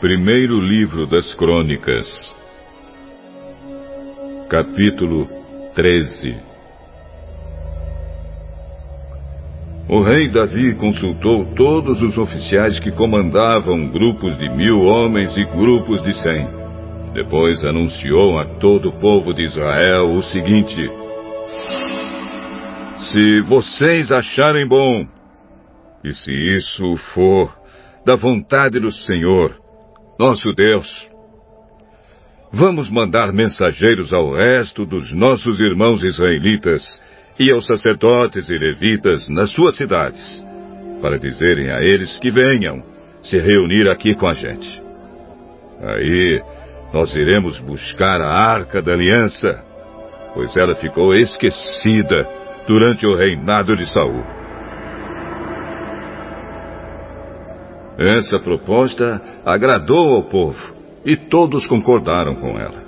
Primeiro Livro das Crônicas, capítulo 13 O rei Davi consultou todos os oficiais que comandavam grupos de mil homens e grupos de cem. Depois anunciou a todo o povo de Israel o seguinte: Se vocês acharem bom, e se isso for da vontade do Senhor, nosso Deus. Vamos mandar mensageiros ao resto dos nossos irmãos israelitas e aos sacerdotes e levitas nas suas cidades, para dizerem a eles que venham se reunir aqui com a gente. Aí nós iremos buscar a arca da aliança, pois ela ficou esquecida durante o reinado de Saul. Essa proposta agradou ao povo e todos concordaram com ela.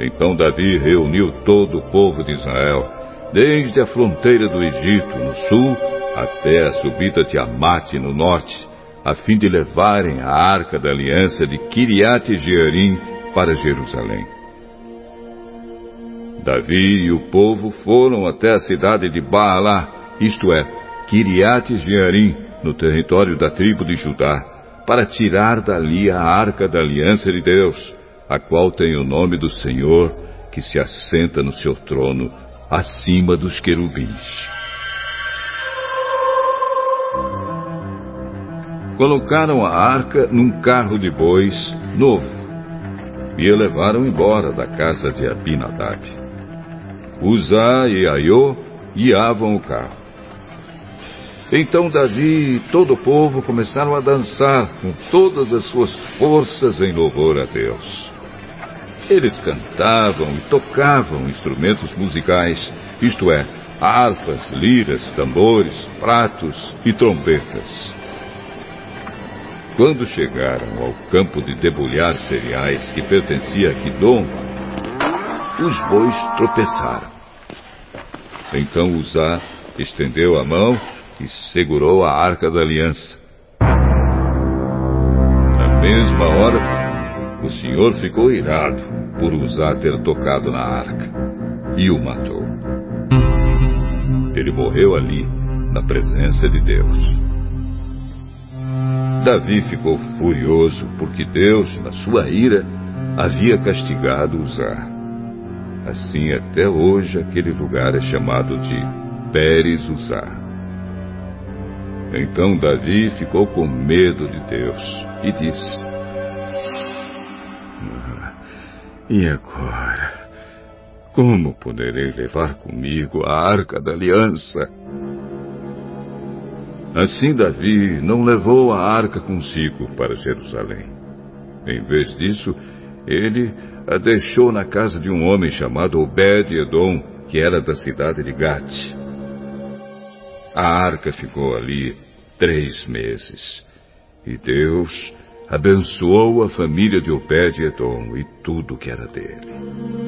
Então Davi reuniu todo o povo de Israel, desde a fronteira do Egito, no sul, até a subida de Amate, no norte, a fim de levarem a arca da aliança de Kiriat Jearim para Jerusalém. Davi e o povo foram até a cidade de Baalá, isto é, Kiriat Jearim, no território da tribo de Judá, para tirar dali a arca da aliança de Deus, a qual tem o nome do Senhor, que se assenta no seu trono, acima dos querubins. Colocaram a arca num carro de bois novo e a levaram embora da casa de Abinadab. Uzá e Aiô guiavam o carro. Então Davi e todo o povo começaram a dançar com todas as suas forças em louvor a Deus. Eles cantavam e tocavam instrumentos musicais, isto é, harpas, liras, tambores, pratos e trombetas. Quando chegaram ao campo de debulhar cereais que pertencia a Kidom, os bois tropeçaram. Então Uzá estendeu a mão e segurou a arca da aliança. Na mesma hora, o Senhor ficou irado por usar ter tocado na arca e o matou. Ele morreu ali, na presença de Deus. Davi ficou furioso porque Deus, na sua ira, havia castigado Uzá. Assim, até hoje, aquele lugar é chamado de Pérez Uzá. Então Davi ficou com medo de Deus e disse: ah, E agora? Como poderei levar comigo a arca da aliança? Assim Davi não levou a arca consigo para Jerusalém. Em vez disso, ele a deixou na casa de um homem chamado Obed-Edom, que era da cidade de Gate. A arca ficou ali três meses. E Deus abençoou a família de Obed-Edom e tudo que era dele.